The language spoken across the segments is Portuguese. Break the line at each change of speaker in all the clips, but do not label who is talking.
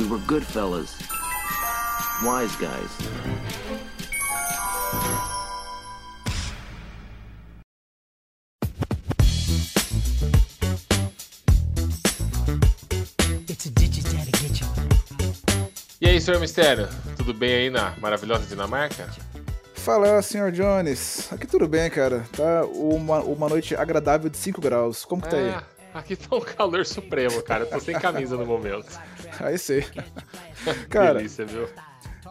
We were good fellas. Wise guys.
E aí, senhor Mistério? Tudo bem aí na maravilhosa Dinamarca?
Fala, senhor Jones. Aqui tudo bem, cara. Tá uma, uma noite agradável de 5 graus. Como que tá aí?
Aqui tá um calor supremo, cara. Eu tô sem camisa no momento.
Aí sei. Cara,
Delícia, viu?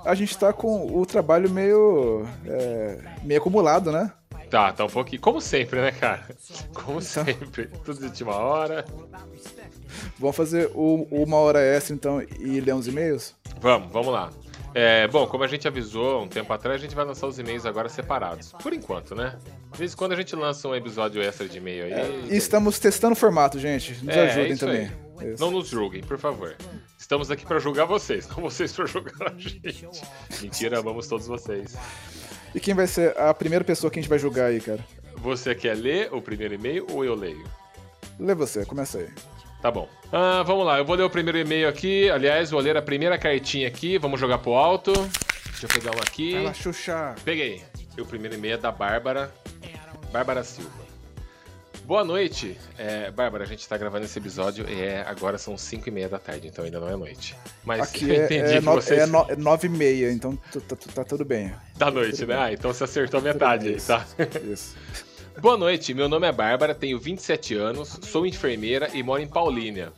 a gente tá com o trabalho meio. é, meio acumulado, né?
Tá, tá um pouquinho. Como sempre, né, cara? Como
Então.
sempre. Tudo de última hora.
Vamos fazer o, uma hora extra, então, e ler uns e-mails?
Vamos, vamos lá. É, bom, como a gente avisou um tempo atrás, a gente vai lançar os e-mails agora separados. Por enquanto, né? De vez em quando a gente lança um episódio extra de e-mail aí.
E estamos testando o formato, gente. Nos
É, é
ajudem
isso
também.
Não nos julguem, por favor. Estamos aqui pra julgar vocês, não vocês pra julgar a gente. Mentira, amamos todos vocês.
E quem vai ser a primeira pessoa que a gente vai julgar aí, cara?
Você quer ler o primeiro e-mail ou eu leio?
Lê você, começa aí.
Tá bom. Ah, vamos lá, eu vou ler o primeiro e-mail aqui. Aliás, vou ler a primeira cartinha aqui. Vamos jogar pro alto. Deixa eu pegar um aqui.
Vai lá, Xuxa.
Peguei. E o primeiro e-mail é da Bárbara. Bárbara Silva. Boa noite. É, Bárbara, a gente tá gravando esse episódio e é, agora são 5 e meia da tarde, então ainda não é noite. Mas
Aqui
eu
é,
entendi
é,
que
no,
vocês...
é, no, é nove e meia, então tá tudo bem.
Da noite, né? Ah, então você acertou metade aí, tá?
Isso.
Boa noite, meu nome é Bárbara, tenho 27 anos, sou enfermeira e moro em Paulínia.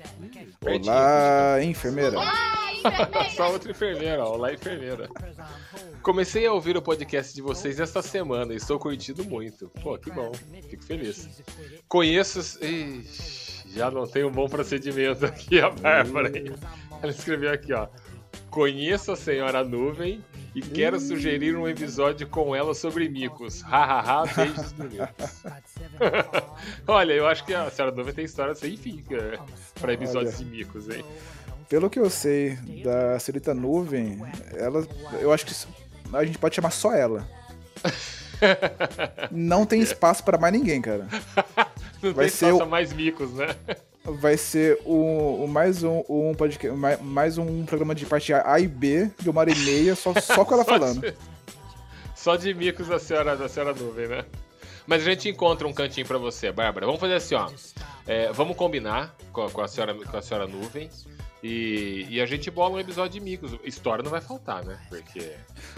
Pertinho,
Olá, enfermeira.
Só outra enfermeira, ó. Olá, enfermeira. Comecei a ouvir o podcast de vocês esta semana e estou curtindo muito. Pô, que bom. Fico feliz. Conheço. Ixi, já não tem um bom procedimento aqui, a Bárbara. hein? Ela escreveu aqui, ó. Conheço a senhora Nuvem e quero sugerir um episódio com ela sobre micos. Hahaha, beijos bonitos. Olha, eu acho que a senhora Nuvem tem história sem fim cara, pra episódios
Olha.
de micos, hein?
Pelo que eu sei da senhorita Nuvem, ela, eu acho que a gente pode chamar só ela. Não tem espaço pra mais ninguém, cara.
Não
Vai
tem
ser
espaço
o-
mais micos, né?
Vai ser o, o mais um, um podcast, mais, mais um programa de parte A e B de uma hora e meia, só, só com ela
Só
falando.
de- Só de micos da senhora, da senhora nuvem, né? Mas a gente encontra um cantinho pra você, Bárbara. Vamos fazer assim, ó. É, vamos combinar com a, com a senhora, com a senhora nuvem. E, e a gente bola um episódio de micos. História não vai faltar, né? Porque.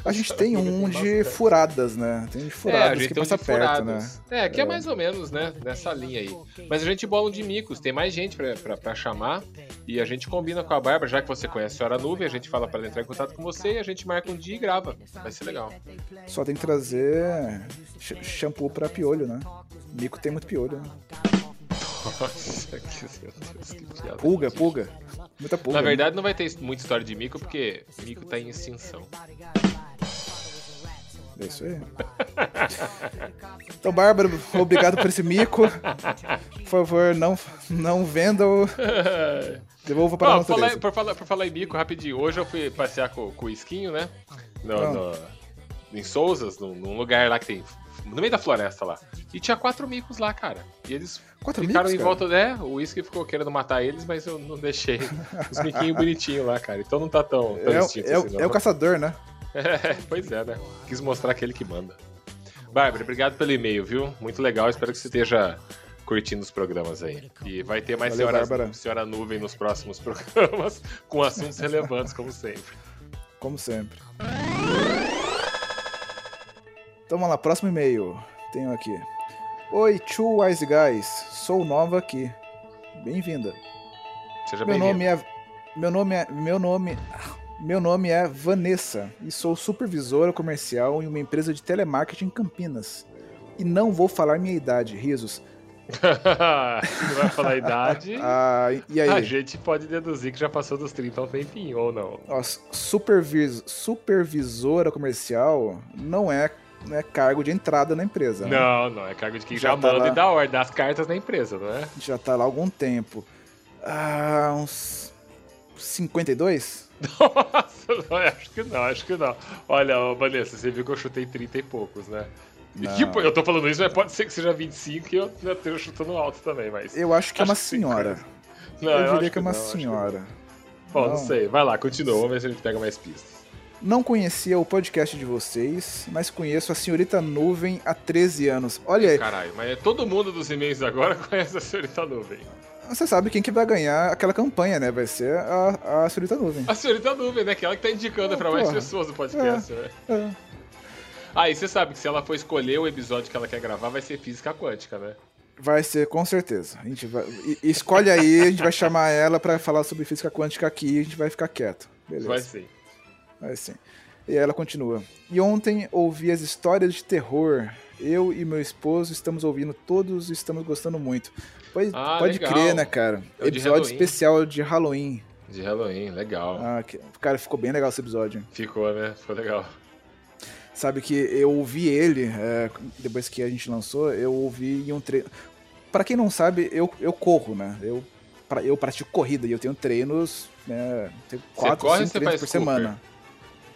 A gente tem um de furadas, né? Tem de
é,
furadas
a gente
que
tem um
passa
de
perto,
furadas.
né?
É, que é. mais ou menos, né? Nessa linha aí. Mas a gente bola um de micos. Tem mais gente pra, pra, pra chamar. E a gente combina com a Bárbara, já que você conhece a senhora nuvem, a gente fala pra ela entrar em contato com você e a gente marca um dia e grava. Vai ser legal.
Só tem que trazer sh- shampoo pra piolho, né? Mico tem muito piolho, né?
Nossa, que, meu Deus, que piada.
Pulga, pulga. Muita pulga.
Na
né?
verdade, não vai ter muita história de mico, porque mico tá em extinção.
É isso aí. Então, Bárbara, obrigado por esse mico. Por favor, não, não venda o. Devolva para a
Ó, por, falar, por, falar, por falar em mico, rapidinho. Hoje eu fui passear com, com o Esquinho, né? No, no- em Souzas, num, num lugar lá que tem. No meio da floresta lá. E tinha quatro micos lá, cara. E eles
Quatro
ficaram
micos,
em volta. né? o Whisky ficou querendo matar eles, mas eu não deixei. Os miquinhos bonitinhos lá, cara. Então não tá tão, tão
É, o-
extinto
é, o-
assim,
é o caçador, né?
É, pois é, né? Quis mostrar aquele que manda. Bárbara, obrigado pelo e-mail, viu? Muito legal, espero que você esteja curtindo os programas aí. E vai ter mais
Valeu,
senhora,
Bárbara.
senhora Nuvem nos próximos programas, com assuntos relevantes, como sempre.
Como sempre. Então vamos lá, próximo e-mail. Tenho aqui. Oi, Two Wise Guys. Sou nova aqui. Bem-vinda.
Seja
Meu
bem-vindo.
nome é. Meu nome é. Meu nome. Meu nome é Vanessa e sou supervisora comercial em uma empresa de telemarketing em Campinas. E não vou falar minha idade, risos.
não vai falar a idade.
Ah?
A gente pode deduzir que já passou dos 30 há um tempinho, ou não.
Ó, supervis- supervisora comercial não é, não é cargo de entrada na empresa. né?
Não, não, é cargo de quem já,
Já tá
manda
lá.
e dá ordem, dá as cartas na empresa, não é?
Já tá lá há algum tempo. Ah, uns 52?
Nossa, não, acho que não, acho que não. Olha, Vanessa, você viu que eu chutei 30 e poucos, né?
Não.
tipo, eu tô falando isso, mas pode ser que seja 25 e eu já esteja chutando alto também, mas.
Eu acho que é uma
Acho que
senhora.
Não,
eu diria que é uma
não,
senhora.
Bom, não
Não.
sei. Vai lá, continua. Vamos ver se a gente pega mais pistas.
Não conhecia o podcast de vocês, mas conheço a senhorita Nuvem há 13 anos. Olha aí,
Caralho, mas é todo mundo dos e-mails agora conhece a senhorita Nuvem.
você sabe quem que vai ganhar aquela campanha, né? Vai ser a, a senhorita Nuvem.
A senhorita Nuvem, né? Que ela que tá indicando
Ah,
pra mais
porra.
pessoas do podcast, né?
É.
Ah, e você sabe que se ela for escolher o episódio que ela quer gravar, vai ser física quântica, né?
Vai ser, com certeza. A gente vai. escolhe aí, a gente vai chamar ela pra falar sobre física quântica aqui e a gente vai ficar quieto. Beleza.
Vai sim.
Vai sim. E ela continua. E ontem ouvi as histórias de terror. Eu e meu esposo estamos ouvindo todos e estamos gostando muito. Pode,
Ah,
pode
legal.
crer, né, cara?
É de
episódio
Halloween.
especial de Halloween.
De Halloween, legal.
Ah, cara, ficou bem legal esse episódio.
Ficou, né? Ficou legal.
Sabe que eu ouvi ele, é, depois que a gente lançou, eu ouvi em um treino. Pra quem não sabe, eu, eu corro, né? Eu, pra- eu pratico corrida e eu tenho treinos, né? Tenho quatro,
corre ou
cinco
você
treinos por
Cooper?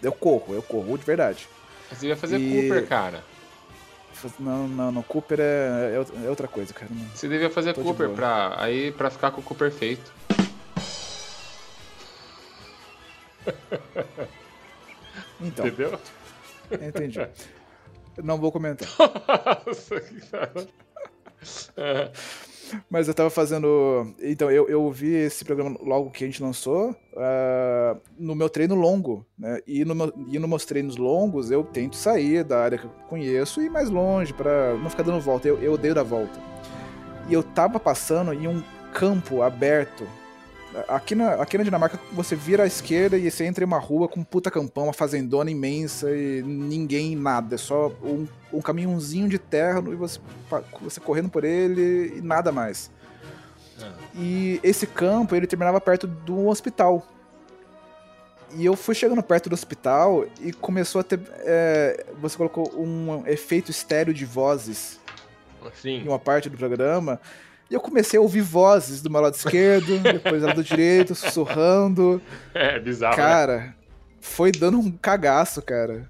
Eu corro, eu corro de verdade.
Você ia fazer
E-
Cooper, cara.
Não, não, não. Cooper é, é outra- é outra coisa, cara. Não.
Você devia fazer
Tô de
Cooper
boa.
pra, aí, pra ficar com o Cooper feito.
Então,
Entendeu?
entendi. Não vou comentar.
Nossa, que cara. É.
Mas eu tava fazendo. Então, eu, eu ouvi esse programa logo que a gente lançou ah, no meu treino longo, né? E, no e nos meus treinos longos eu tento sair da área que eu conheço e ir mais longe pra não ficar dando volta. Eu, eu odeio dar volta. E eu tava passando em um campo aberto. Aqui na, aqui na Dinamarca, você vira à esquerda e você entra em uma rua com um puta campão, uma fazendona imensa e ninguém, nada. É só um, um caminhãozinho de terra e você, você correndo por ele e nada mais. E esse campo, ele terminava perto do hospital. E eu fui chegando perto do hospital e começou a ter. é, você colocou um efeito estéreo de vozes
Assim.
em uma parte do programa. E eu comecei a ouvir vozes do meu lado esquerdo, depois do lado direito, sussurrando.
É bizarro. né?
Cara, foi dando um cagaço, cara.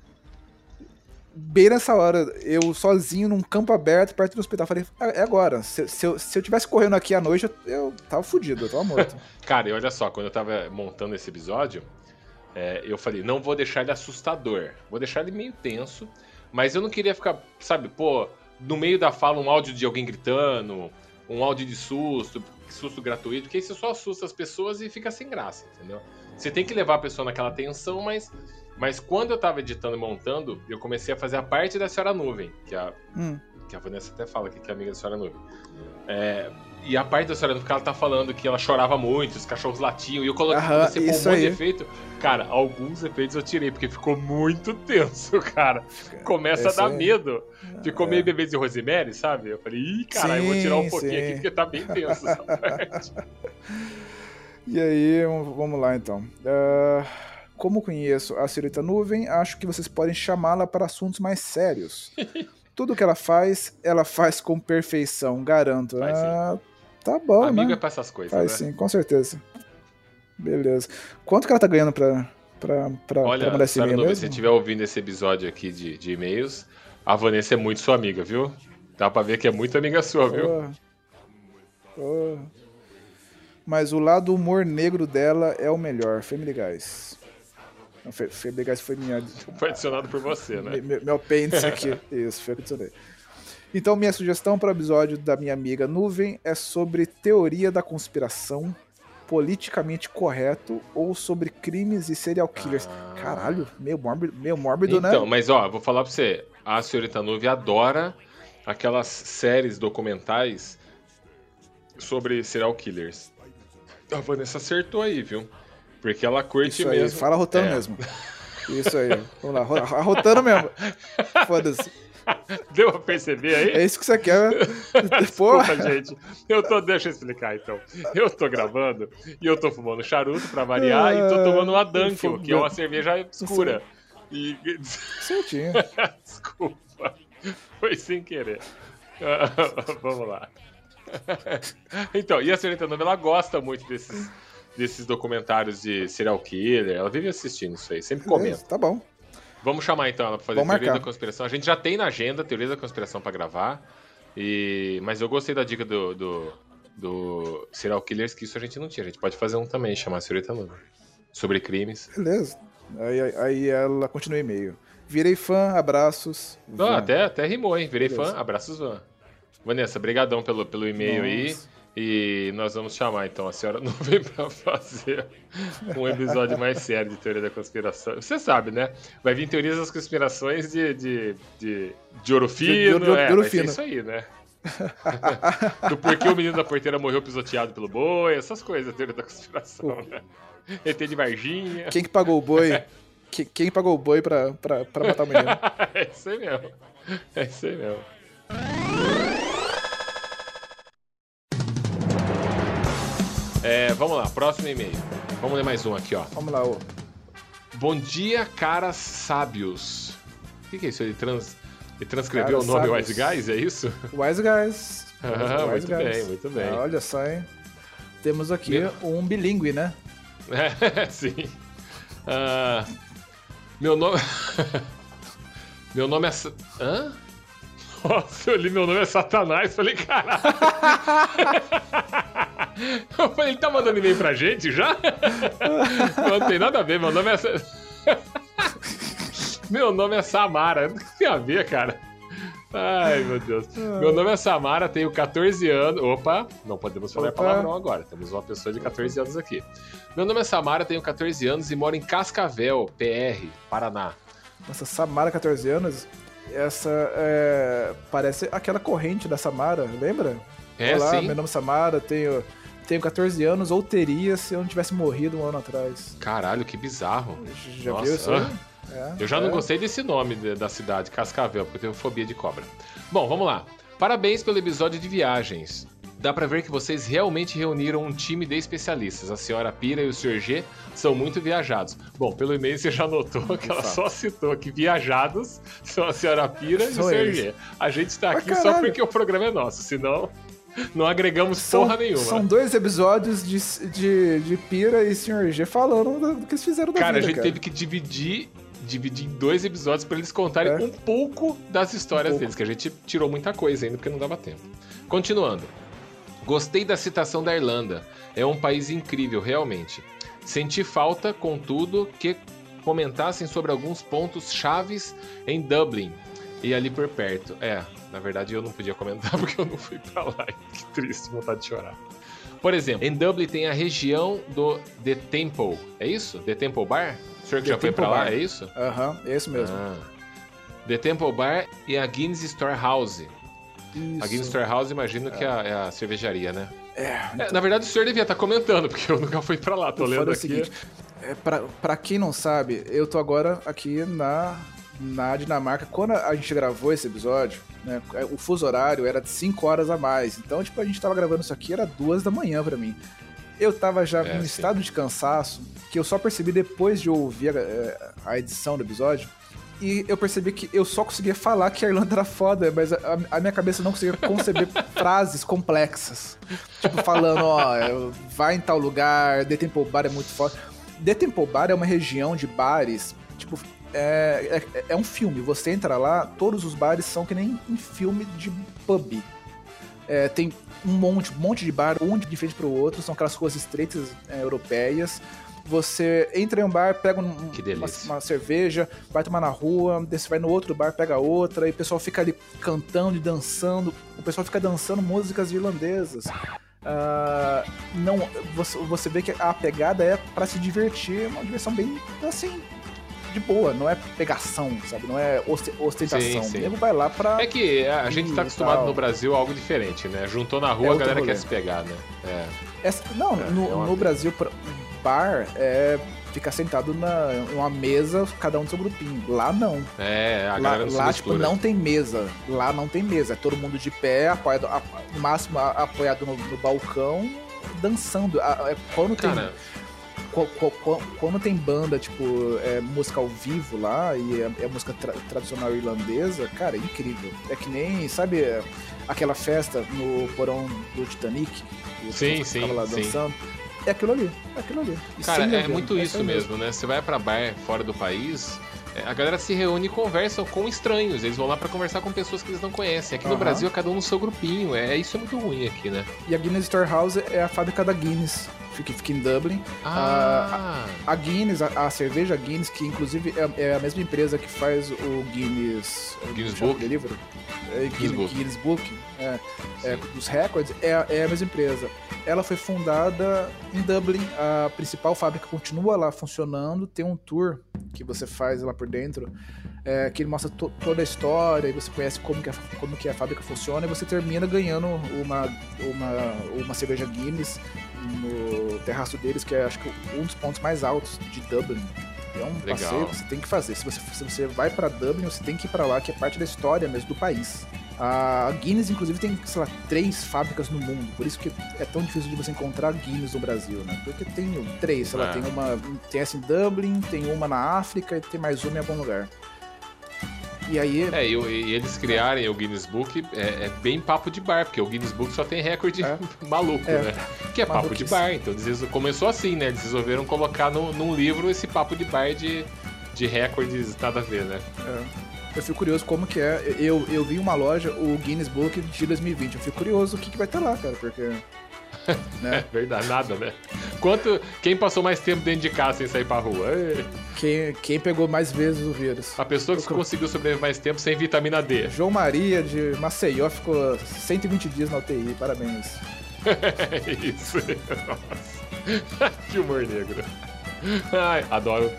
Bem nessa hora, eu sozinho num campo aberto perto do hospital. Falei, "Ah, é agora. Se, se eu, se eu tivesse correndo aqui à noite, eu, eu tava fudido, eu tava morto.
Cara, e olha só, quando eu tava montando esse episódio, é, eu falei, não vou deixar ele assustador. Vou deixar ele meio tenso, mas eu não queria ficar, sabe, pô, no meio da fala um áudio de alguém gritando, um áudio de susto, susto gratuito, porque isso só assusta as pessoas e fica sem graça, entendeu? Você tem que levar a pessoa naquela tensão, mas, mas quando eu tava editando e montando, eu comecei a fazer a parte da Senhora Nuvem, que a,
Hum,
que a Vanessa até fala aqui que é amiga da Senhora Nuvem. É, e a parte da Senhora Nuvem que ela tá falando que ela chorava muito, os cachorros latiam, e eu coloquei
Aham,
você pôr um
isso
monte de efeito. Cara, alguns efeitos eu tirei, porque ficou muito tenso, cara. Começa
Esse
a dar
aí.
medo. Ficou
É.
meio bebês de Rosemary, sabe? Eu falei, ih, cara, eu vou tirar um pouquinho
sim.
aqui, porque tá bem tenso essa parte.
E aí, vamos lá então. Ah, como conheço a senhorita Nuvem, acho que vocês podem chamá-la para assuntos mais sérios. Tudo que ela faz, ela faz com perfeição, garanto.
Faz.
Ah, tá bom,
Amigo
né?
é pra essas coisas,
Faz
né?
sim, com certeza. Beleza. Quanto que ela tá ganhando pra, pra, pra,
Olha,
pra mandar esse e-mail mesmo?
se você estiver ouvindo esse episódio aqui de, de e-mails, a Vanessa é muito sua amiga, viu? Dá pra ver que é muito amiga sua, viu?
Porra. Mas o lado humor negro dela é o melhor. Family Guys. Não, Fa- Family Guys foi minha,
Foi adicionado por você, né?
me- me- meu apêndice aqui. Isso, foi o que adicionei. Então, minha sugestão para o episódio da minha amiga Nuvem é sobre teoria da conspiração, politicamente correto ou sobre crimes e serial killers.
Ah.
Caralho, meio mórbido, meio mórbido
Então,
né?
mas ó, vou falar pra você. A senhorita Nuvem adora aquelas séries documentais sobre serial killers. A Vanessa acertou aí, viu? Porque ela curte
Isso aí,
mesmo.
fala rotando
É.
mesmo. Isso aí, vamos lá, ro- arrotando mesmo. Foda-se.
Deu pra perceber aí?
É isso que você quer. Pô,
Desculpa, gente. Eu tô, deixa eu explicar então. Eu tô gravando e eu tô fumando charuto pra variar e tô tomando uma Dunkel, que é uma cerveja escura. E
certinho.
desculpa. Foi sem querer. Ah, Vamos lá. Então, e a senhorita Nova, ela gosta muito desses, desses documentários de serial killer. Ela vive assistindo isso aí, sempre comenta.
Beleza, Tá bom.
Vamos chamar então ela pra fazer
Vamos
teoria
marcar.
da conspiração. A gente já tem na agenda teoria da conspiração pra gravar. E... Mas eu gostei da dica do, do, do Serial Killers, que isso a gente não tinha. A gente pode fazer um também, chamar Senhorita Nuna. Sobre crimes.
Beleza. Aí, aí ela continua e-mail. Virei fã, abraços.
Não, até, até rimou, hein? Virei
Beleza.
fã, abraços Van. Vanessa, brigadão pelo, pelo e-mail aí. E nós vamos chamar, então, a senhora não vem pra fazer um episódio mais sério de teoria da conspiração. Você sabe, né? Vai vir teorias das conspirações de, de, de, de ouro fino,
De- de- de
é, ser
fino.
isso aí, né? Do porquê o menino da porteira morreu pisoteado pelo boi, essas coisas, teoria da conspiração, né? ET de Varginha.
Quem que pagou o boi? Que- Quem pagou o boi pra, pra, pra matar o menino?
é isso aí mesmo. É isso aí mesmo. É, vamos lá, próximo e-mail. Vamos ler mais um aqui, ó.
Vamos lá, ô.
Bom dia, caras sábios. O que, que é isso? Ele, trans... Ele transcreveu
Caras
o nome
sábios.
Wise Guys, é isso?
Wise Guys.
Ah,
Wise
muito bem, muito bem.
Ah, olha só, hein? Temos aqui
Meu-
um bilíngue, né?
É, sim. Ah, meu nome. meu nome é. Hã? Nossa, eu li meu nome é Satanás. Falei, caralho. eu falei, ele tá mandando e-mail pra gente já? Não tem nada a ver, meu nome é. Meu nome é Samara. Não tem a ver, cara. Ai, meu Deus. Meu nome é Samara, tenho 14 anos. Opa, não podemos falar
Opa.
palavrão agora. Temos uma pessoa de 14 anos aqui. Meu nome é Samara, tenho 14 anos e moro em Cascavel, PR, Paraná.
Nossa, Samara, 14 anos. Essa é, parece aquela corrente da Samara, lembra?
É,
Olá,
sim.
meu nome é Samara, tenho, tenho 14 anos, ou teria se eu não tivesse morrido um ano atrás.
Caralho, que bizarro.
Já
Nossa,
viu isso
ah.
É,
Eu já não
é.
gostei desse nome da cidade, Cascavel, porque eu tenho fobia de cobra. Bom, vamos lá. Parabéns pelo episódio de viagens. Dá pra ver que vocês realmente reuniram um time de especialistas. A senhora Pira e o Sr. G são muito viajados. Bom, pelo e-mail você já notou que ela só citou que viajados são a senhora Pira e o
eles.
G. A gente tá
Mas
aqui só porque o programa é nosso, senão não agregamos
São,
porra nenhuma.
são dois episódios de, de, de Pira e Sr. G falando do, do que eles fizeram da
Cara,
vida,
a gente
cara.
teve que dividir, dividir em dois episódios pra eles contarem
É.
um pouco das histórias
pouco.
deles, que a gente tirou muita coisa ainda porque não dava tempo. Continuando. Gostei da citação da Irlanda. É um país incrível, realmente. Senti falta, contudo, que comentassem sobre alguns pontos chaves em Dublin e ali por perto. É, na verdade eu não podia comentar porque eu não fui pra lá. Que triste, vontade de chorar. Por exemplo, em Dublin tem a região do The Temple. É isso? The Temple Bar? O senhor que
The
já foi
Temple
pra lá,
Bar.
é isso?
Aham, é isso mesmo.
Ah. The Temple Bar e a Guinness Storehouse.
Isso.
A Guinness Storehouse, imagino que é a, é a cervejaria, né?
É,
É, na verdade, o senhor devia estar comentando, porque eu nunca fui pra lá. Tô lendo
é o
aqui.
seguinte, é, pra, pra quem não sabe, eu tô agora aqui na, na Dinamarca. Quando a gente gravou esse episódio, né, o fuso horário era de 5 horas a mais. Então, tipo, a gente tava gravando isso aqui, era duas da manhã pra mim. Eu tava já
É,
num estado de cansaço que eu só percebi depois de ouvir a, é, a edição do episódio. E eu percebi que eu só conseguia falar que a Irlanda era foda, mas a, a minha cabeça não conseguia conceber frases complexas. Tipo, falando, ó, vai em tal lugar, The Temple Bar é muito foda. The Temple Bar é uma região de bares, tipo, é, é, é um filme. Você entra lá, todos os bares são que nem um filme de pub. É, tem um monte, um monte de bar, um de frente pro outro, são aquelas ruas estreitas é, europeias. Você entra em um bar, pega um- uma, uma cerveja, vai tomar na rua, você vai no outro bar, pega outra, e o pessoal fica ali cantando e dançando. O pessoal fica dançando músicas irlandesas. Ah, não, você, você vê que a pegada é pra se divertir, é uma diversão bem assim, de boa, não é pegação, sabe? Não é oste- ostentação.
Sim, sim.
O nego vai lá pra.
É que a gente tá acostumado no Brasil a algo diferente, né? Juntou na
É
rua, a
outro
galera
rolê.
quer se pegar, né? É.
Essa- não,
É,
no,
é uma-
no Brasil, pra- bar é ficar sentado na, uma mesa, cada um do seu grupinho. Lá não.
É, a
lá,
galera
lá, tipo, não tem mesa. Lá não tem mesa. É todo mundo de pé, apoiado, a- no máximo a- apoiado no, no balcão, dançando. A- é- Quando tem.
Cara,
qu- Quando tem banda, tipo, é, música ao vivo lá, e é, é música tra- tradicional irlandesa, cara, é incrível. É que nem, sabe, é, aquela festa no porão do Titanic?
Sim, sim,
lá
sim.
dançando. É aquilo ali, é aquilo ali. E
Cara, é muito
é
isso
aí
mesmo, né? Você vai pra bar fora do país, a galera se reúne e conversa com estranhos. Eles vão lá pra conversar com pessoas que eles não conhecem. Aqui no
Aham.
Brasil é cada um no seu grupinho. É, isso é muito ruim aqui, né?
E a Guinness Storehouse é a fábrica da Guinness, fica, fica em Dublin.
Ah,
A Guinness, a, a cerveja Guinness, que inclusive é, é a mesma empresa que faz o Guinness...
Guinness Book?
livro? É,
Guinness
Guinness,
Book.
Guinness Book, é, é, dos recordes, é, a- é a mesma empresa. Ela foi fundada em Dublin, a principal fábrica continua lá funcionando, tem um tour que você faz lá por dentro, é, que ele mostra to- toda a história, e você conhece como que, a, como que a fábrica funciona, e você termina ganhando uma, uma, uma cerveja Guinness no terraço deles, que é acho que um dos pontos mais altos de Dublin. É um
Legal.
passeio que você tem que fazer. Se você, se você vai pra Dublin, você tem que ir pra lá, que é parte da história mesmo do país. A Guinness, inclusive, tem, sei lá, três fábricas no mundo. Por isso que é tão difícil de você encontrar Guinness no Brasil, né? Porque tem três, sei lá,
É.
tem uma. Tem essa em Dublin, tem uma na África e tem mais uma em algum lugar. E aí.
É, e, e eles criarem o Guinness Book é, é bem papo de bar, porque o Guinness Book só tem recorde
É.
maluco,
É.
né? Que é papo de bar. Então eles começou assim, né? Eles resolveram colocar no, num livro esse papo de bar de, de recordes nada a ver, né?
é, eu fico curioso como que é. Eu, eu vi uma loja o Guinness Book de 2020. Eu fico curioso o que, que vai ter lá, cara, porque.
É
Né?
verdade, nada, né? Quanto, quem passou mais tempo dentro de casa sem sair pra rua? É,
Quem, quem pegou mais vezes o vírus?
A pessoa que conseguiu sobreviver mais tempo sem vitamina D.
João Maria de Maceió ficou 120 dias na UTI, parabéns.
É isso. Nossa. que humor negro. Ai, adoro.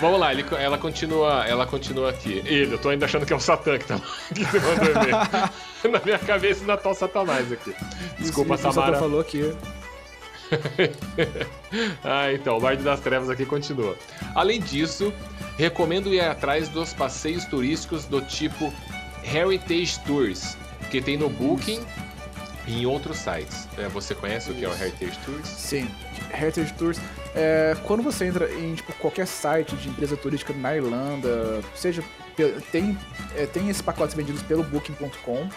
Vamos lá, ele- ela continua, ela continua aqui. Ele, eu tô ainda achando que é o Satã que tá que você mandou e-mail. Na minha cabeça ainda tá o Satanás aqui. Desculpa,
Isso,
Samara.
Santa falou aqui.
ah, então, o Lorde das Trevas aqui continua. Além disso, recomendo ir atrás dos passeios turísticos do tipo Heritage Tours, que tem no Booking e em outros sites. É, você conhece o que é o Heritage Tours?
Sim, Heritage Tours. É, quando você entra em tipo, qualquer site de empresa turística na Irlanda, seja tem é, tem esses pacotes vendidos pelo Booking.com,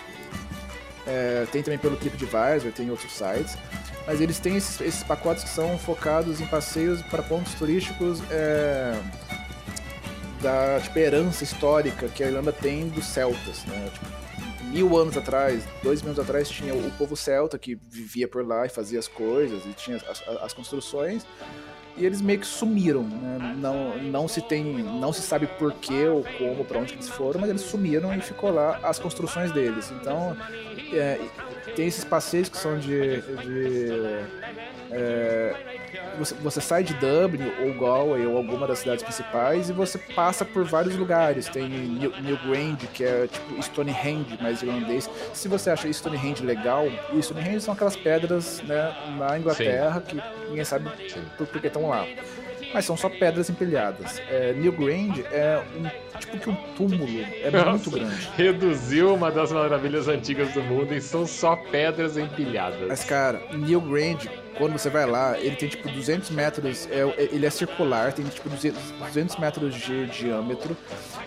é, tem também pelo TripAdvisor, tem outros sites, mas eles têm esses, esses pacotes que são focados em passeios para pontos turísticos é, da tipo, herança histórica que a Irlanda tem dos celtas, né? Tipo, mil anos atrás, dois mil anos atrás, tinha o povo celta que vivia por lá e fazia as coisas e tinha as, as construções. E eles meio que sumiram, né? Não, não se tem, não se sabe por que ou como, para onde eles foram, mas eles sumiram e ficou lá as construções deles. Então, é, tem esses passeios que são de, de é, você, você sai de Dublin ou Galway ou alguma das cidades principais e você passa por vários lugares. Tem New, Newgrange, que é tipo Stonehenge, mais irlandês. Se você acha Stonehenge legal, e Stonehenge são aquelas pedras né, na Inglaterra que ninguém sabe
Sim.
por, por que estão lá. Mas são só pedras empilhadas. É, Newgrange é um tipo que um túmulo, é
Nossa.
muito grande.
Reduziu uma das maravilhas antigas do mundo e são só pedras empilhadas.
Mas, cara, Newgrange, quando você vai lá, ele tem tipo 200 metros, é, é- ele é circular, tem tipo 200, 200 metros de diâmetro,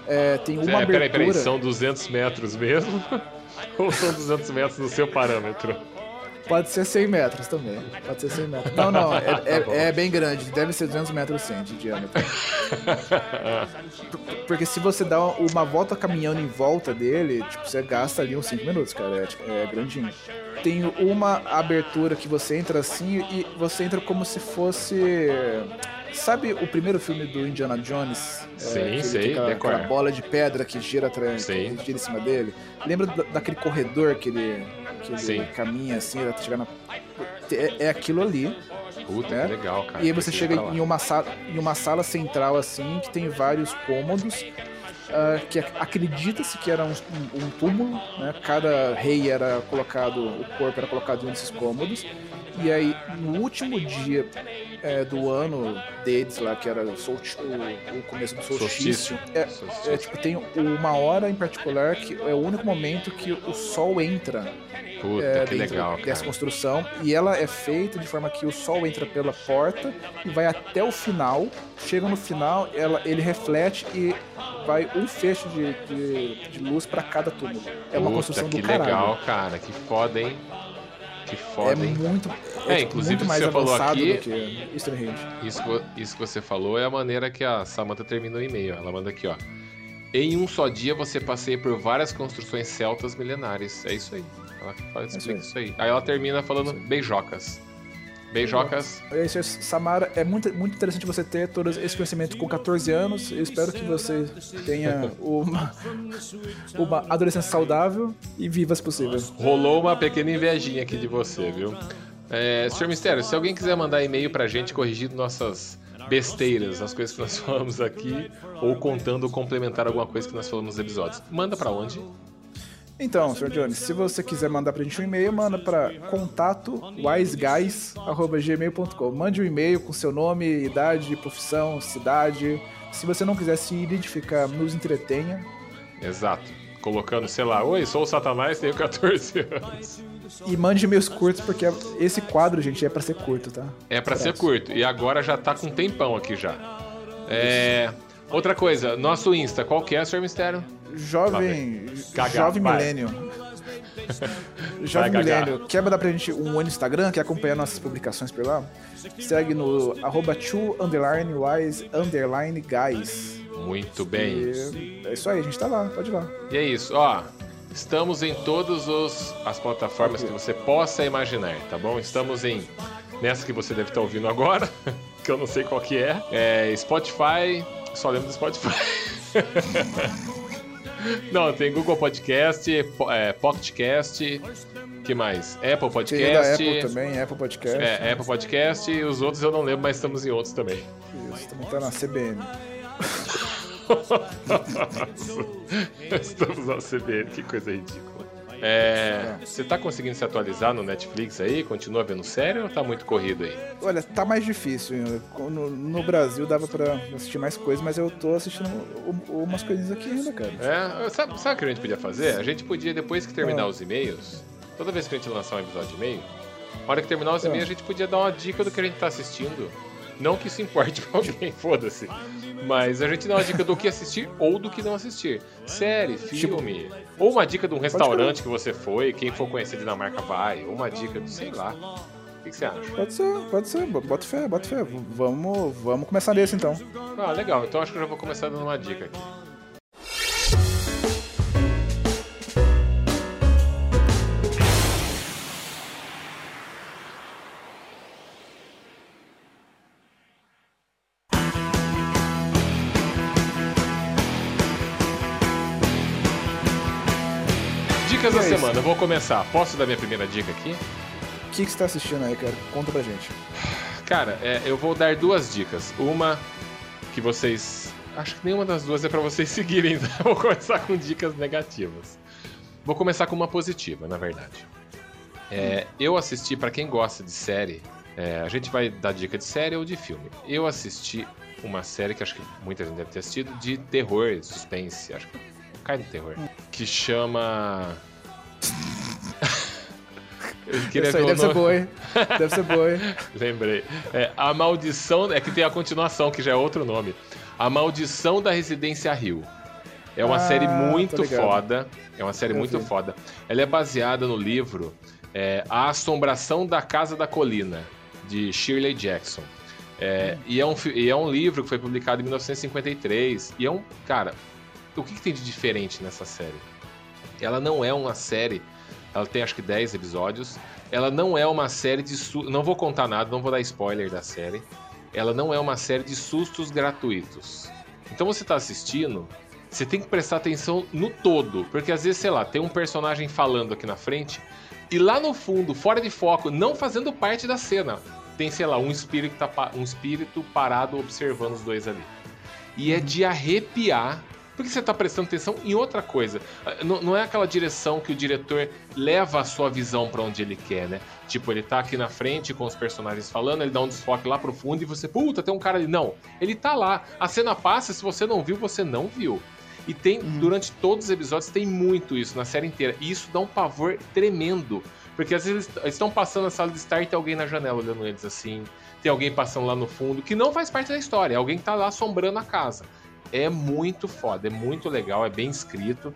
é, tem uma
é,
abertura...
peraí, peraí, são 200 metros mesmo? Ou são 200 metros no seu parâmetro?
Pode ser 100 metros também, pode ser 100 metros. Não, não, é, é-
Tá bom.
é bem grande, deve ser 200 metros sim, de diâmetro. Porque se você dá uma volta caminhando em volta dele, tipo, você gasta ali uns 5 minutos, cara, é, tipo, é grandinho. Tem uma abertura que você entra assim e você entra como se fosse... Sabe o primeiro filme do Indiana Jones?
Sim,
ele
sei,
aquela, aquela bola de pedra que gira atrás, que gira em cima dele. Lembra da- daquele corredor que ele, que ele
Sim.
caminha assim até chegar na. É, é aquilo ali.
Puta,
É.
que legal, cara.
e aí você chega em uma, sala, em uma sala central assim, que tem vários cômodos. ah, que ac- acredita-se que era um, um- um túmulo, né? Cada rei era colocado, o corpo era colocado em um desses cômodos. E aí, no último dia é, do ano deles lá, que era o, o- o começo do solstício,
Solstício.
é,
Solstício.
é, tipo, tem uma hora em particular que é o único momento que o sol entra
Puta,
é,
que legal,
dessa
cara.
construção e ela é feita de forma que o sol entra pela porta e vai até o final. Chega no final, ela, ele reflete e vai um feixe de, de, de luz para cada túmulo. É uma
Puta,
construção
que
do caralho.
legal, cara. Que foda, hein? Que
É
foda, hein?
muito. é,
É, inclusive,
muito mais
você falou
avançado
aqui-
do que.
Isso, isso que você falou é a maneira que a Samantha termina o e-mail. Ela manda aqui, ó. Em um só dia você passeia por várias construções celtas milenares. É isso aí. Ela faz,
É isso
explica
aí.
isso aí. Aí ela termina falando beijocas. Beijocas.
É isso Samara, é muito, muito interessante você ter todo esse conhecimento com 14 anos. Eu espero que você tenha uma, uma adolescência saudável e viva se possível.
Rolou uma pequena invejinha aqui de você, viu? É, Sr. Mistério, se alguém quiser mandar e-mail pra gente corrigindo nossas besteiras, as coisas que nós falamos aqui, ou contando ou complementar alguma coisa que nós falamos nos episódios, manda pra onde?
Então, Sr. Jones, se você quiser mandar pra gente um e-mail, manda pra contato wiseguys.gmail.com. Mande um e-mail com seu nome, idade, profissão, cidade. Se você não quiser se identificar, nos entretenha.
Exato. Colocando, sei lá, oi, sou o Satanás, tenho 14 anos.
E mande e-mails curtos, porque esse quadro, gente, é pra ser curto, tá?
É pra ser curto. E agora já tá com um tempão aqui já. É. Outra coisa, nosso Insta, qual que é, Sr. Mistério?
Jovem.
Cagar,
jovem
vai.
milênio. Jovem
Vai
milênio. Quer mandar pra gente um no Instagram, quer acompanhar nossas publicações por lá? Segue no arroba two underline wise underline guys.
Muito bem.
E é isso aí, a gente tá lá, pode ir lá.
E é isso, ó. Estamos em todas as plataformas que você possa imaginar, tá bom? Estamos em nessa que você deve estar ouvindo agora, que eu não sei qual que é. É Spotify, só lembro do Spotify. não, tem Google Podcast, po- é, Pocketcast, que mais? Apple
Tem
Podcast.
Apple também, Apple Podcast.
É, Apple Podcast e os outros eu não lembro, mas estamos em outros também.
Isso, também tá na CBN.
Estamos na CBN, que coisa ridícula. É, você tá conseguindo se atualizar no Netflix aí? Continua vendo série ou tá muito corrido aí?
Olha, tá mais difícil. No, no Brasil dava pra assistir mais coisas, mas eu tô assistindo umas coisinhas aqui ainda, cara.
É, sabe, sabe o que a gente podia fazer? A gente podia, depois que terminar
Ah.
os e-mails, toda vez que a gente lançar um episódio de e-mail, na hora que terminar os
Ah.
e-mails, a gente podia dar uma dica do que a gente tá assistindo. Não que isso importe pra alguém, foda-se. Mas a gente dá uma dica do que assistir ou do que não assistir. Série,
Tipo-
filme. Ou uma dica de um restaurante que você foi, quem for conhecer Dinamarca vai. Ou uma dica do sei lá. O que, que você acha?
Pode ser, pode ser. Bota fé, bota fé. Vamos, vamos começar nesse então.
Ah, legal. Então acho que eu já vou começar dando uma dica aqui. Eu vou começar. Posso dar minha primeira dica aqui?
O que, que você tá assistindo aí, cara? Conta pra gente.
Cara, é, eu vou dar duas dicas. Uma que vocês. Acho que nenhuma das duas é pra vocês seguirem. Então eu vou começar com dicas negativas. Vou começar com uma positiva, na verdade. É, eu assisti, pra quem gosta de série, é, a gente vai dar dica de série ou de filme. Eu assisti uma série que acho que muita gente deve ter assistido, de terror, suspense, acho que cai no terror, que chama.
Isso aí deve ser boa, hein? Deve ser boa, hein?
Lembrei. É, a Maldição. É que tem a continuação, que já é outro nome. A Maldição da Residência Rio. É uma
Ah,
série muito foda. É uma série
Eu
muito
vi.
foda. Ela é baseada no livro é, A Assombração da Casa da Colina, de Shirley Jackson. É, e, é um, e é um livro que foi publicado em 1953. E é um. Cara, o que, que tem de diferente nessa série? Ela não é uma série. Ela tem acho que 10 episódios. Ela não é uma série de. Su... Não vou contar nada, não vou dar spoiler da série. Ela não é uma série de sustos gratuitos. Então você tá assistindo, você tem que prestar atenção no todo. Porque às vezes, sei lá, tem um personagem falando aqui na frente. E lá no fundo, fora de foco, não fazendo parte da cena, tem, sei lá, um espírito, tá um espírito parado observando os dois ali. E é de arrepiar, porque você tá prestando atenção em outra coisa. Ah, Não, não é aquela direção que o diretor leva a sua visão pra onde ele quer, né? Tipo, ele tá aqui na frente com os personagens falando, ele dá um desfoque lá pro fundo e você, puta, tem um cara ali. Não, ele tá lá. A cena passa, se você não viu, você não viu. E tem, durante todos os episódios, tem muito isso na série inteira. E isso dá um pavor tremendo. Porque às vezes eles estão passando na sala de estar e tem alguém na janela olhando eles assim. Tem alguém passando lá no fundo, que não faz parte da história. É alguém que tá lá assombrando a casa. É muito foda, é muito legal, é bem escrito.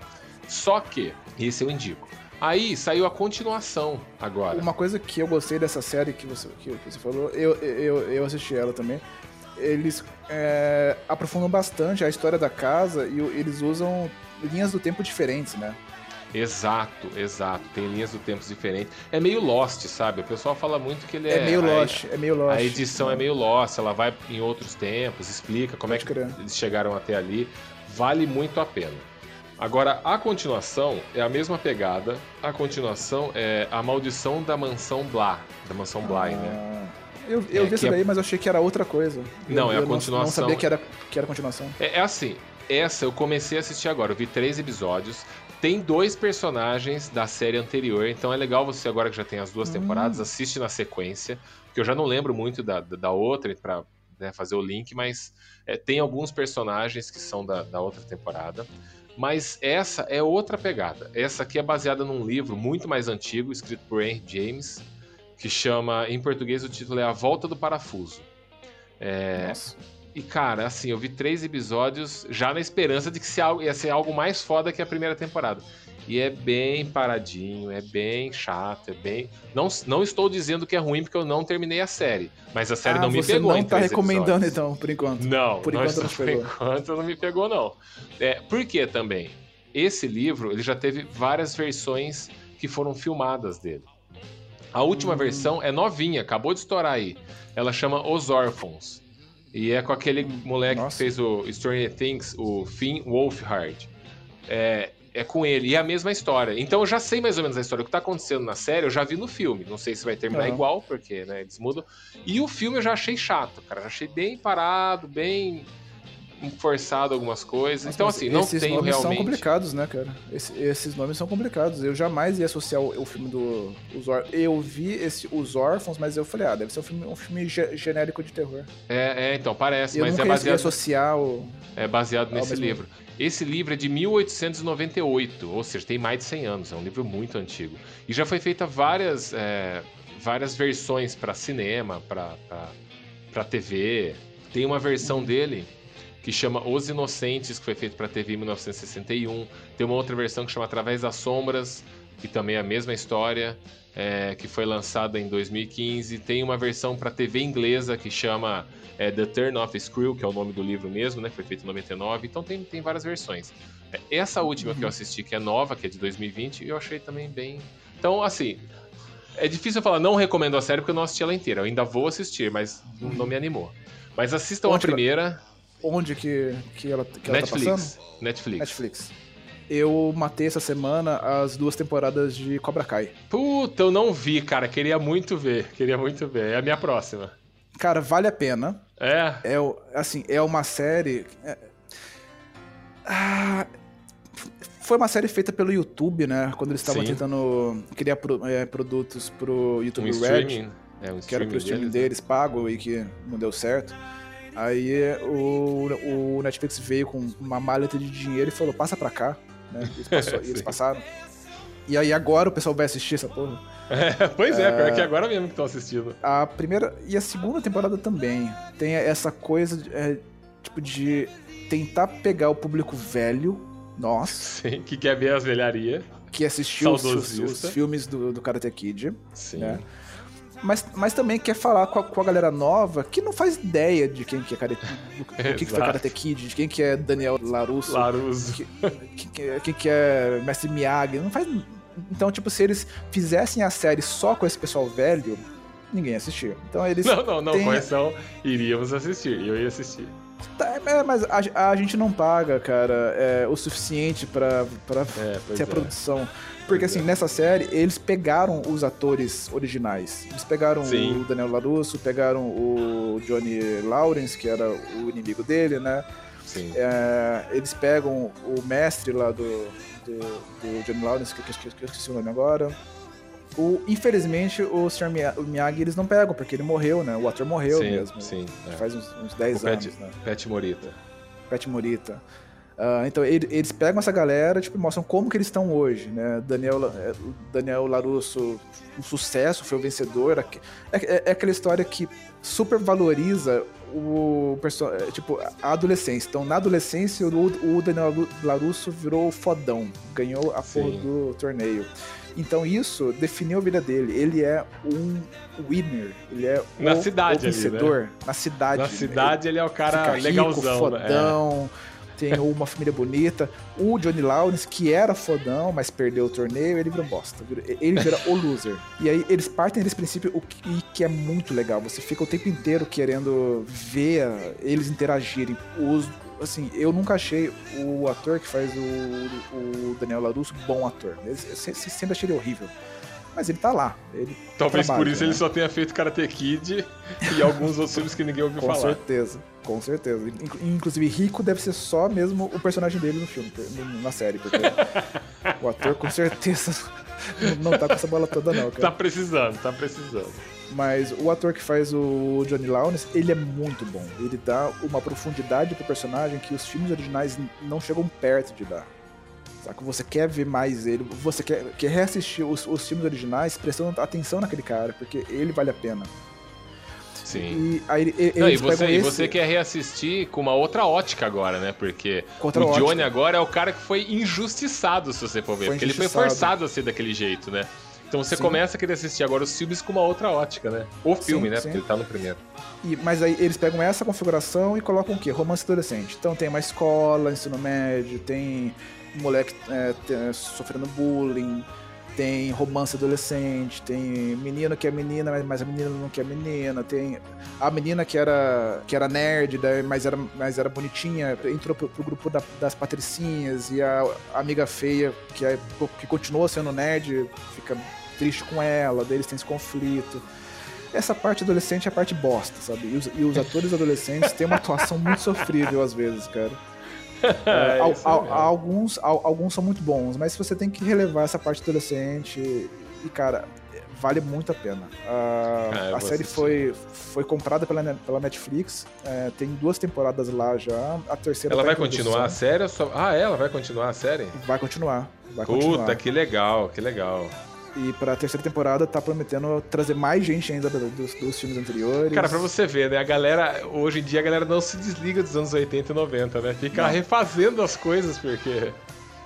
Só que, esse eu indico. Aí saiu a continuação agora.
Uma coisa que eu gostei dessa série que você, que você falou, eu, eu, eu assisti ela também. Eles é, aprofundam bastante a história da casa e eles usam linhas do tempo diferentes, né?
Exato, exato. Tem linhas do tempo diferentes. É meio Lost, sabe? O pessoal fala muito que ele é.
É, meio
a-
Lost, é meio Lost.
A edição é meio Lost, ela vai em outros tempos, explica como
Pode
é que
crer.
eles chegaram até ali. Vale muito a pena. Agora, a continuação é a mesma pegada. A continuação é A Maldição da Mansão Blah. Da Mansão Bly, né?
Ah, Eu, eu
É,
vi essa
é-
daí, mas eu achei que era outra coisa.
Não,
eu,
é a
eu Não,
continuação.
sabia que era, que era continuação.
É, é assim, essa eu comecei a assistir agora. Eu vi três episódios. Tem dois personagens da série anterior, então é legal você, agora que já tem as duas
Hum.
temporadas, assiste na sequência. Porque eu já não lembro muito da, da outra pra né, fazer o link, mas é, tem alguns personagens que são da, da outra temporada. Mas essa é outra pegada. Essa aqui é baseada num livro muito mais antigo, escrito por Henry James, que chama, em português, o título é A Volta do Parafuso. É,
Nossa.
E, cara, assim, eu vi três episódios já na esperança de que se ia ser algo mais foda que a primeira temporada. E é bem paradinho, é bem chato, é bem. Não, não estou dizendo que é ruim porque eu não terminei a série. Mas a série
ah,
não me
você
pegou.
não
em
tá
três
recomendando
episódios.
então, por enquanto.
Não,
Por
não
enquanto não
por enquanto não me pegou, não. É, por que também? Esse livro, ele já teve várias versões que foram filmadas dele. A última
Hum.
versão é novinha, acabou de estourar aí. Ela chama Os Órfãos. E é com aquele moleque
Nossa.
que fez o Stranger Things, o Finn Wolfhard. É, é com ele, e é a mesma história. Então eu já sei mais ou menos a história. O que tá acontecendo na série, eu já vi no filme. Não sei se vai terminar
Aham.
igual, porque né, eles mudam. E o filme eu já achei chato, cara. Já achei bem parado, bem forçado algumas coisas.
Nossa,
então, assim, não
esses
tenho
nomes são
realmente.
complicados, né, cara? Esse- esses nomes são complicados. Eu jamais ia associar o, o filme do. Os Or... Eu vi esse, Os Órfãos, mas eu falei, ah, deve ser um filme, um filme ge- genérico de terror.
É, é, então, parece,
eu
mas é baseado,
associar o.
é baseado nesse
mesmo-
livro. Esse livro é de 1898, ou seja, tem mais de 100 anos, é um livro muito antigo. E já foi feita várias, é, várias versões para cinema, para TV. Tem uma versão dele que chama Os Inocentes, que foi feito para TV em 1961. Tem uma outra versão que chama Através das Sombras, que também é a mesma história, é, que foi lançada em 2015. Tem uma versão para TV inglesa que chama é, The Turn of Screw, que é o nome do livro mesmo, né? Que foi feito em 99. Então tem, tem várias versões. É, Essa última que eu assisti, que é nova, que é de 2020, eu achei também bem. Então, assim. É difícil eu falar, não recomendo a série porque eu não assisti ela inteira. Eu ainda vou assistir, mas não me animou. Mas assistam a
que ela-
primeira.
Onde que, que ela, que ela tá passando?
Netflix. Netflix.
Eu matei essa semana as duas temporadas de Cobra Kai.
Puta, eu não vi, cara. Queria muito ver. Queria muito ver. É a minha próxima.
Cara, vale a pena.
É.
É, assim, é uma série. é- Ah, foi uma série feita pelo YouTube, né? Quando eles estavam tentando criar pro- é, produtos pro YouTube
Um
Red,
streaming. É um
que era pro streaming
deles, né?
deles, pago e que não deu certo. Aí o, o Netflix veio com uma maleta de dinheiro e falou: passa pra cá. Né? Eles, passou- e eles passaram. E aí agora o pessoal vai assistir essa porra.
É, pois é, pior que agora mesmo que estão assistindo.
A primeira e a segunda temporada também tem essa coisa de, é, tipo de tentar pegar o público velho, nós,
Sim, que quer ver as velharias.
que assistiu os, os- os filmes do, do Karate Kid,
Sim.
né? Mas, mas também quer falar com a, com a galera nova que não faz ideia de quem que é Karate, do, do que, que foi. Karate Kid, de quem que é Daniel LaRusso,
Laruso.
que, que, que- quem que é Mestre Miyagi, não faz... Então, tipo, se eles fizessem a série só com esse pessoal velho, ninguém ia assistir. Então eles...
Não, não, não,
tem-
correção. Iríamos assistir. Eu ia assistir.
Tá, é, mas a, a gente não paga, cara, é, o suficiente pra, pra
É,
ter a
é.
produção. Porque assim,
é.
nessa série, eles pegaram os atores originais. Eles pegaram
Sim.
o Daniel LaRusso, pegaram o Johnny Lawrence, que era o inimigo dele, né?
Sim.
É, eles pegam o mestre lá do, do, do Johnny Lawrence, que, que, que, que eu esqueci o nome agora. O, infelizmente, o Sr. Miyagi, eles não pegam, porque ele morreu, né? O ator morreu
sim,
mesmo.
Sim. é.
Faz uns, uns 10
O Pet-
anos, né?
Pet Morita.
Pet Morita. Uh, então ele, eles pegam essa galera tipo, mostram como que eles estão hoje, né? Daniel, é, Daniel Larusso, um sucesso, foi o vencedor. É, é, é aquela história que super valoriza o é, tipo a adolescência. Então na adolescência o, o Daniel Larusso virou fodão, ganhou a porra do torneio. Então isso definiu a vida dele. Ele é um winner. Ele é
na o, cidade
o vencedor. Ali,
né?
Na cidade.
Na cidade ele, ele é o cara legalzão.
Rico, né? fodão. É tem uma família bonita. O Johnny Lawrence, que era fodão, mas perdeu o torneio, ele virou bosta. Ele vira o loser. E aí eles partem desse princípio, o que, que é muito legal. Você fica o tempo inteiro querendo ver eles interagirem. Os, assim, eu nunca achei o ator que faz o, o Daniel LaRusso bom ator. Eu sempre achei ele horrível mas ele tá lá. Ele
Talvez trabalha, por isso né? ele só tenha feito Karate Kid e alguns outros filmes que ninguém ouviu
com
falar.
Com certeza, com certeza. Inclusive, Rico deve ser só mesmo o personagem dele no filme, na série, porque o ator com certeza não tá com essa bola toda, não. Cara.
Tá precisando, tá precisando.
Mas o ator que faz o Johnny Lawrence, ele é muito bom. Ele dá uma profundidade pro personagem que os filmes originais não chegam perto de dar. Saca? Você quer ver mais ele, você quer, quer reassistir os, os filmes originais prestando atenção naquele cara, porque ele vale a pena.
Sim. E, aí, ele, Não, e, você, e você quer reassistir com uma outra ótica agora, né? Porque Contra o Johnny ótica. agora é o cara que foi injustiçado, se você for ver. Foi porque ele foi forçado a ser daquele jeito, né? Então você sim. começa a querer assistir agora os filmes com uma outra ótica, né? O filme, sim, né? Sim. Porque ele tá no primeiro.
E, mas aí eles pegam essa configuração e colocam o quê? Romance adolescente. Então tem uma escola, ensino médio, tem moleque é, é, sofrendo bullying, tem romance adolescente, tem menino que é menina, mas a menina não quer menina, tem a menina que era, que era nerd, mas era, mas era bonitinha, entrou pro, pro grupo da, das patricinhas, e a, a amiga feia, que, é, que continua sendo nerd, fica triste com ela, deles tem esse conflito. Essa parte adolescente é a parte bosta, sabe? E os, e os atores adolescentes têm uma atuação muito sofrível às vezes, cara. É, al, al, alguns, al, alguns são muito bons, mas você tem que relevar essa parte adolescente e, cara, vale muito a pena. Uh, a série foi, foi comprada pela, pela Netflix, é, tem duas temporadas lá já, a terceira
Ela tá vai continuar a série? Só... Ah, ela vai continuar a série?
Vai continuar. Vai
Puta,
continuar.
que legal, que legal.
E pra terceira temporada tá prometendo trazer mais gente ainda dos, dos, filmes anteriores.
Cara, pra você ver, né? A galera, hoje em dia, a galera não se desliga dos anos 80 e 90, né? Fica não. refazendo as coisas, porque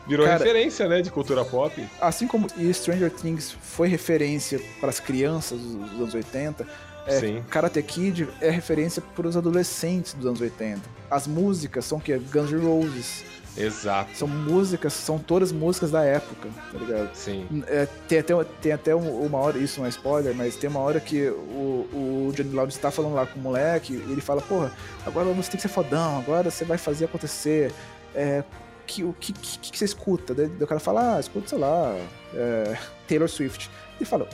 virou Cara, referência, né, de cultura pop.
Assim como Stranger Things foi referência para as crianças dos anos 80, é, Sim. Karate Kid é referência para os adolescentes dos anos 80. As músicas são que Guns N' Roses,
Exato.
São músicas, são todas músicas da época, tá ligado?
Sim.
É, tem até, tem até uma hora, isso não é spoiler, mas tem uma hora que o, o Johnny Lawrence tá falando lá com o moleque e ele fala, porra, agora você tem que ser fodão, agora você vai fazer acontecer. É, que, o que, que, que, você escuta? Daí o cara fala, ah, escuta, sei lá, é, Taylor Swift. Ele fala,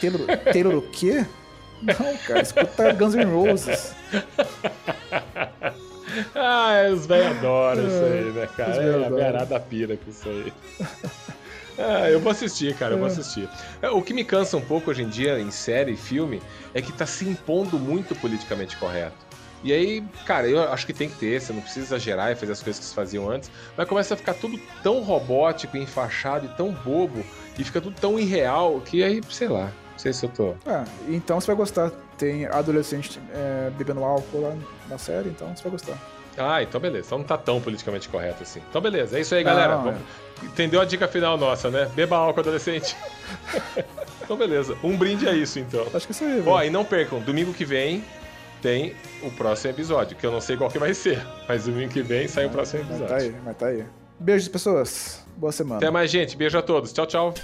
Taylor, Taylor o quê? Não, cara, escuta Guns N' Roses.
ah, os velhos adoram isso aí, né, cara? É a beirada pira com isso aí. Ah, eu vou assistir, cara, eu vou é. assistir. É, o que me cansa um pouco hoje em dia em série e filme é que tá se impondo muito politicamente correto. E aí, cara, eu acho que tem que ter, você não precisa exagerar e fazer as coisas que se faziam antes, mas começa a ficar tudo tão robótico, enfaixado e tão bobo, e fica tudo tão irreal que aí, sei lá, não sei se eu tô.
Ah, então você vai gostar. Tem adolescente é, bebendo álcool lá na série, então você vai gostar.
Ah, então beleza. Então não tá tão politicamente correto assim. Então beleza, é isso aí, galera. Não, é. Entendeu a dica final nossa, né? Beba álcool adolescente. então beleza. Um brinde a isso, então.
Acho que isso aí.
Ó, e não percam, domingo que vem tem o próximo episódio, que eu não sei qual que vai ser, mas domingo que vem sai o próximo episódio.
Mas tá aí, mas tá aí. Beijos, pessoas. Boa semana.
Até mais, gente. Beijo a todos. Tchau, tchau.